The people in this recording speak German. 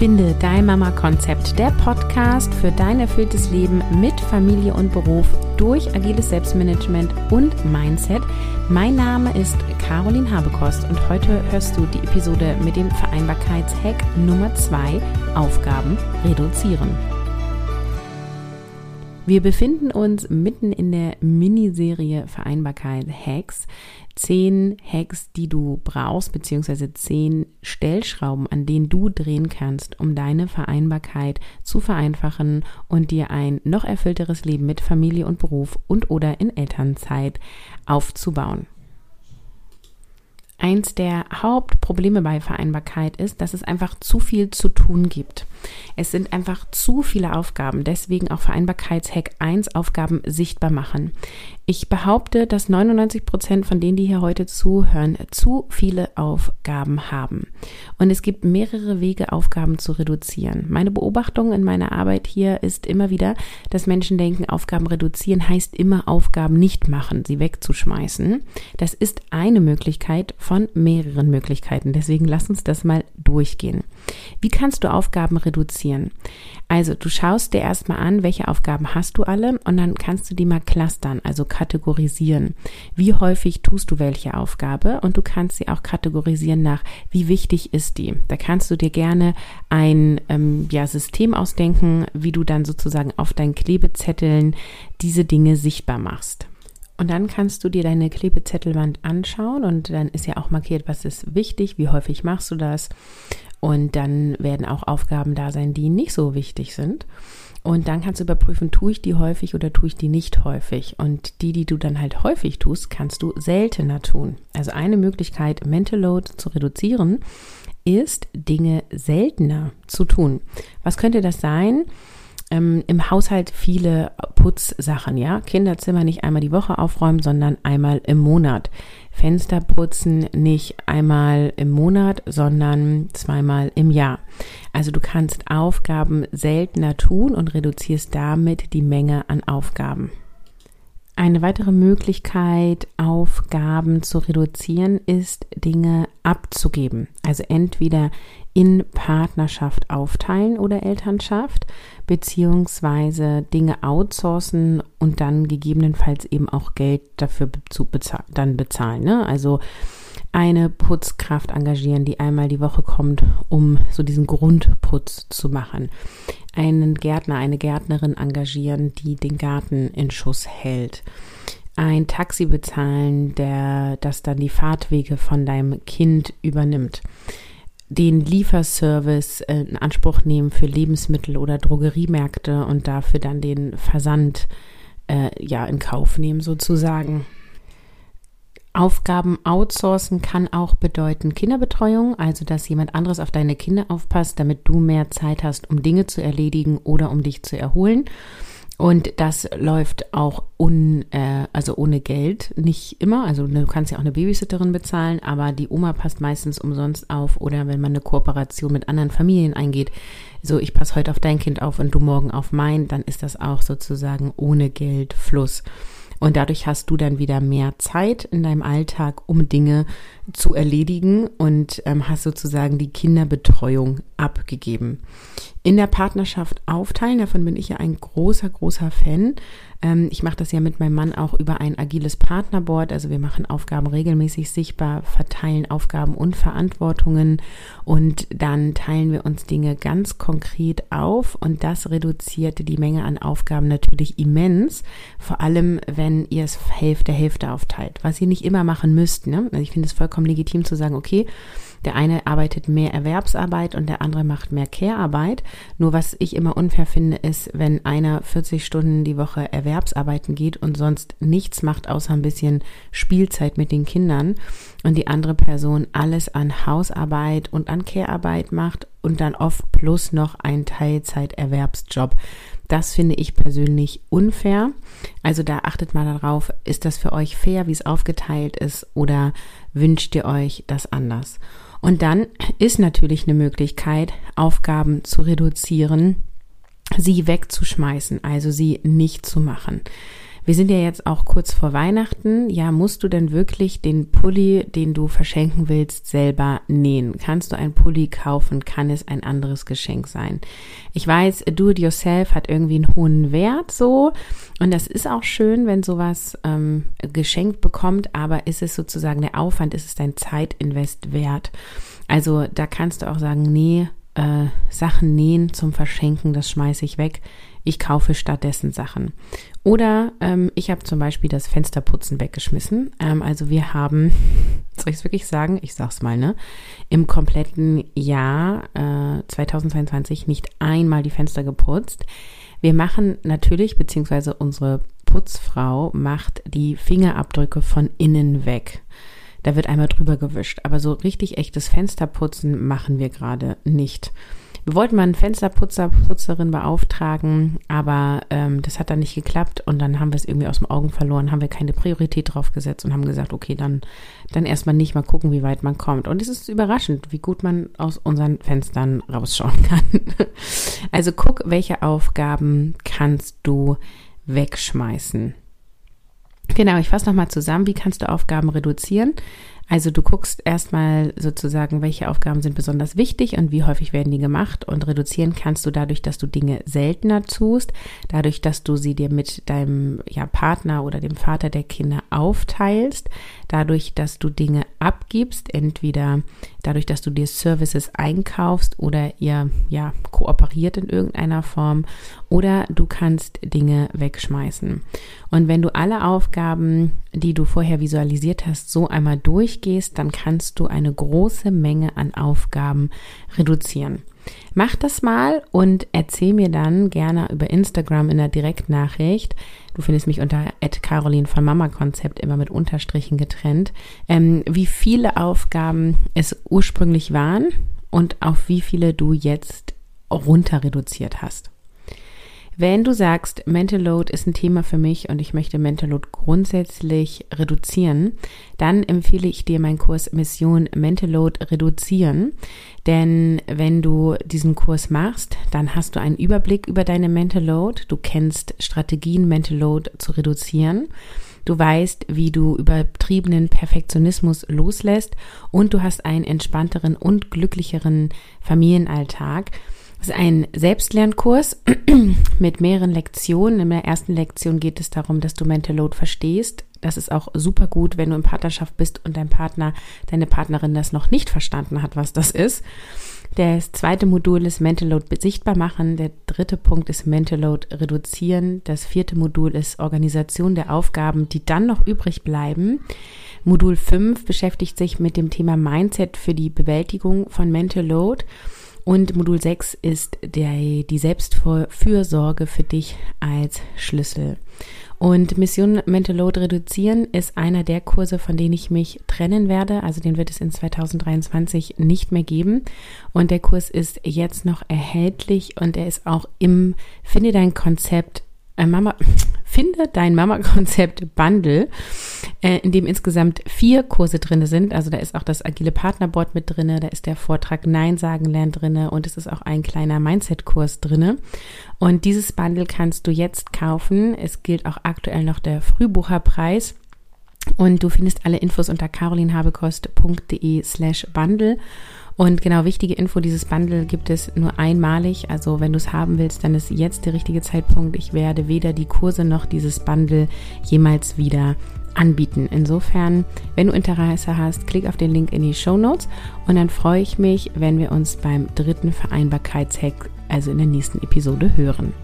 Finde dein Mama-Konzept, der Podcast für dein erfülltes Leben mit Familie und Beruf durch agiles Selbstmanagement und Mindset. Mein Name ist Caroline Habekost und heute hörst du die Episode mit dem Vereinbarkeitshack Nummer 2, Aufgaben reduzieren. Wir befinden uns mitten in der Miniserie Vereinbarkeit Hacks. Zehn Hacks, die du brauchst, beziehungsweise zehn Stellschrauben, an denen du drehen kannst, um deine Vereinbarkeit zu vereinfachen und dir ein noch erfüllteres Leben mit Familie und Beruf und oder in Elternzeit aufzubauen. Eins der Hauptprobleme bei Vereinbarkeit ist, dass es einfach zu viel zu tun gibt. Es sind einfach zu viele Aufgaben, deswegen auch Vereinbarkeitshack 1 Aufgaben sichtbar machen. Ich behaupte, dass 99 Prozent von denen, die hier heute zuhören, zu viele Aufgaben haben. Und es gibt mehrere Wege, Aufgaben zu reduzieren. Meine Beobachtung in meiner Arbeit hier ist immer wieder, dass Menschen denken, Aufgaben reduzieren heißt immer Aufgaben nicht machen, sie wegzuschmeißen. Das ist eine Möglichkeit von mehreren Möglichkeiten. Deswegen lass uns das mal durchgehen. Wie kannst du Aufgaben reduzieren? Also du schaust dir erstmal an, welche Aufgaben hast du alle und dann kannst du die mal clustern, also kategorisieren. Wie häufig tust du welche Aufgabe und du kannst sie auch kategorisieren nach, wie wichtig ist die. Da kannst du dir gerne ein ähm, ja, System ausdenken, wie du dann sozusagen auf deinen Klebezetteln diese Dinge sichtbar machst. Und dann kannst du dir deine Klebezettelwand anschauen und dann ist ja auch markiert, was ist wichtig, wie häufig machst du das. Und dann werden auch Aufgaben da sein, die nicht so wichtig sind. Und dann kannst du überprüfen, tue ich die häufig oder tue ich die nicht häufig. Und die, die du dann halt häufig tust, kannst du seltener tun. Also eine Möglichkeit, Mental Load zu reduzieren, ist Dinge seltener zu tun. Was könnte das sein? Ähm, im Haushalt viele Putzsachen, ja. Kinderzimmer nicht einmal die Woche aufräumen, sondern einmal im Monat. Fenster putzen nicht einmal im Monat, sondern zweimal im Jahr. Also du kannst Aufgaben seltener tun und reduzierst damit die Menge an Aufgaben. Eine weitere Möglichkeit, Aufgaben zu reduzieren, ist Dinge abzugeben. Also entweder in Partnerschaft aufteilen oder Elternschaft, beziehungsweise Dinge outsourcen und dann gegebenenfalls eben auch Geld dafür zu bezahl dann bezahlen. Ne? Also eine Putzkraft engagieren, die einmal die Woche kommt, um so diesen Grundputz zu machen. Einen Gärtner, eine Gärtnerin engagieren, die den Garten in Schuss hält. Ein Taxi bezahlen, der das dann die Fahrtwege von deinem Kind übernimmt den Lieferservice in Anspruch nehmen für Lebensmittel oder Drogeriemärkte und dafür dann den Versand äh, ja in Kauf nehmen sozusagen. Aufgaben outsourcen kann auch bedeuten Kinderbetreuung, also dass jemand anderes auf deine Kinder aufpasst, damit du mehr Zeit hast, um Dinge zu erledigen oder um dich zu erholen. Und das läuft auch un, äh, also ohne Geld, nicht immer. Also du kannst ja auch eine Babysitterin bezahlen, aber die Oma passt meistens umsonst auf oder wenn man eine Kooperation mit anderen Familien eingeht, so ich passe heute auf dein Kind auf und du morgen auf mein, dann ist das auch sozusagen ohne Geldfluss. Und dadurch hast du dann wieder mehr Zeit in deinem Alltag, um Dinge zu erledigen und ähm, hast sozusagen die Kinderbetreuung abgegeben. In der Partnerschaft aufteilen, davon bin ich ja ein großer, großer Fan. Ähm, ich mache das ja mit meinem Mann auch über ein agiles Partnerboard. Also wir machen Aufgaben regelmäßig sichtbar, verteilen Aufgaben und Verantwortungen und dann teilen wir uns Dinge ganz konkret auf und das reduziert die Menge an Aufgaben natürlich immens. Vor allem, wenn ihr es Hälfte, Hälfte aufteilt, was ihr nicht immer machen müsst. Ne? Also ich finde es vollkommen legitim zu sagen, okay, der eine arbeitet mehr Erwerbsarbeit und der andere macht mehr Care-Arbeit. Nur was ich immer unfair finde, ist, wenn einer 40 Stunden die Woche Erwerbsarbeiten geht und sonst nichts macht, außer ein bisschen Spielzeit mit den Kindern und die andere Person alles an Hausarbeit und an Care-Arbeit macht und dann oft plus noch ein Teilzeit-Erwerbsjob. Das finde ich persönlich unfair. Also da achtet mal darauf, ist das für euch fair, wie es aufgeteilt ist oder wünscht ihr euch das anders? Und dann ist natürlich eine Möglichkeit, Aufgaben zu reduzieren, sie wegzuschmeißen, also sie nicht zu machen. Wir sind ja jetzt auch kurz vor Weihnachten. Ja, musst du denn wirklich den Pulli, den du verschenken willst, selber nähen? Kannst du einen Pulli kaufen? Kann es ein anderes Geschenk sein? Ich weiß, do it yourself hat irgendwie einen hohen Wert so. Und das ist auch schön, wenn sowas ähm, geschenkt bekommt, aber ist es sozusagen der Aufwand, ist es dein Zeitinvest wert? Also da kannst du auch sagen, nee, äh, Sachen nähen zum Verschenken, das schmeiße ich weg. Ich kaufe stattdessen Sachen. Oder ähm, ich habe zum Beispiel das Fensterputzen weggeschmissen. Ähm, also wir haben, soll ich es wirklich sagen? Ich sag's mal, ne? Im kompletten Jahr äh, 2022 nicht einmal die Fenster geputzt. Wir machen natürlich, beziehungsweise unsere Putzfrau macht die Fingerabdrücke von innen weg. Da wird einmal drüber gewischt. Aber so richtig echtes Fensterputzen machen wir gerade nicht. Wir wollten mal einen Fensterputzer, Putzerin beauftragen, aber ähm, das hat dann nicht geklappt und dann haben wir es irgendwie aus den Augen verloren, haben wir keine Priorität drauf gesetzt und haben gesagt, okay, dann, dann erstmal nicht mal gucken, wie weit man kommt. Und es ist überraschend, wie gut man aus unseren Fenstern rausschauen kann. also guck, welche Aufgaben kannst du wegschmeißen. Genau, ich fasse nochmal zusammen, wie kannst du Aufgaben reduzieren? Also du guckst erstmal sozusagen, welche Aufgaben sind besonders wichtig und wie häufig werden die gemacht und reduzieren kannst du dadurch, dass du Dinge seltener tust, dadurch, dass du sie dir mit deinem ja, Partner oder dem Vater der Kinder aufteilst, dadurch, dass du Dinge abgibst, entweder dadurch, dass du dir Services einkaufst oder ihr ja kooperiert in irgendeiner Form oder du kannst Dinge wegschmeißen. Und wenn du alle Aufgaben, die du vorher visualisiert hast, so einmal durchgehst, dann kannst du eine große Menge an Aufgaben reduzieren. Mach das mal und erzähl mir dann gerne über Instagram in der Direktnachricht. Du findest mich unter Caroline von Mama Konzept immer mit Unterstrichen getrennt, ähm, wie viele Aufgaben es ursprünglich waren und auf wie viele du jetzt runter reduziert hast. Wenn du sagst, Mental Load ist ein Thema für mich und ich möchte Mental Load grundsätzlich reduzieren, dann empfehle ich dir meinen Kurs Mission Mental Load reduzieren. Denn wenn du diesen Kurs machst, dann hast du einen Überblick über deine Mental Load. Du kennst Strategien, Mental Load zu reduzieren. Du weißt, wie du übertriebenen Perfektionismus loslässt und du hast einen entspannteren und glücklicheren Familienalltag. Es ist ein Selbstlernkurs mit mehreren Lektionen. In der ersten Lektion geht es darum, dass du Mental Load verstehst. Das ist auch super gut, wenn du in Partnerschaft bist und dein Partner, deine Partnerin das noch nicht verstanden hat, was das ist. Das zweite Modul ist Mental Load sichtbar machen. Der dritte Punkt ist Mental Load reduzieren. Das vierte Modul ist Organisation der Aufgaben, die dann noch übrig bleiben. Modul 5 beschäftigt sich mit dem Thema Mindset für die Bewältigung von Mental Load. Und Modul 6 ist der, die Selbstfürsorge für dich als Schlüssel. Und Mission Mental Load reduzieren ist einer der Kurse, von denen ich mich trennen werde. Also den wird es in 2023 nicht mehr geben. Und der Kurs ist jetzt noch erhältlich und er ist auch im Finde dein Konzept Mama, finde dein Mama-Konzept Bundle, äh, in dem insgesamt vier Kurse drin sind. Also da ist auch das agile Partnerboard mit drin, da ist der Vortrag Nein sagen lernen drin und es ist auch ein kleiner Mindset-Kurs drin. Und dieses Bundle kannst du jetzt kaufen. Es gilt auch aktuell noch der Frühbucherpreis. Und du findest alle Infos unter carolinhabekost.de slash bundle. Und genau, wichtige Info, dieses Bundle gibt es nur einmalig. Also wenn du es haben willst, dann ist jetzt der richtige Zeitpunkt. Ich werde weder die Kurse noch dieses Bundle jemals wieder anbieten. Insofern, wenn du Interesse hast, klick auf den Link in die Show Notes und dann freue ich mich, wenn wir uns beim dritten Vereinbarkeitshack, also in der nächsten Episode, hören.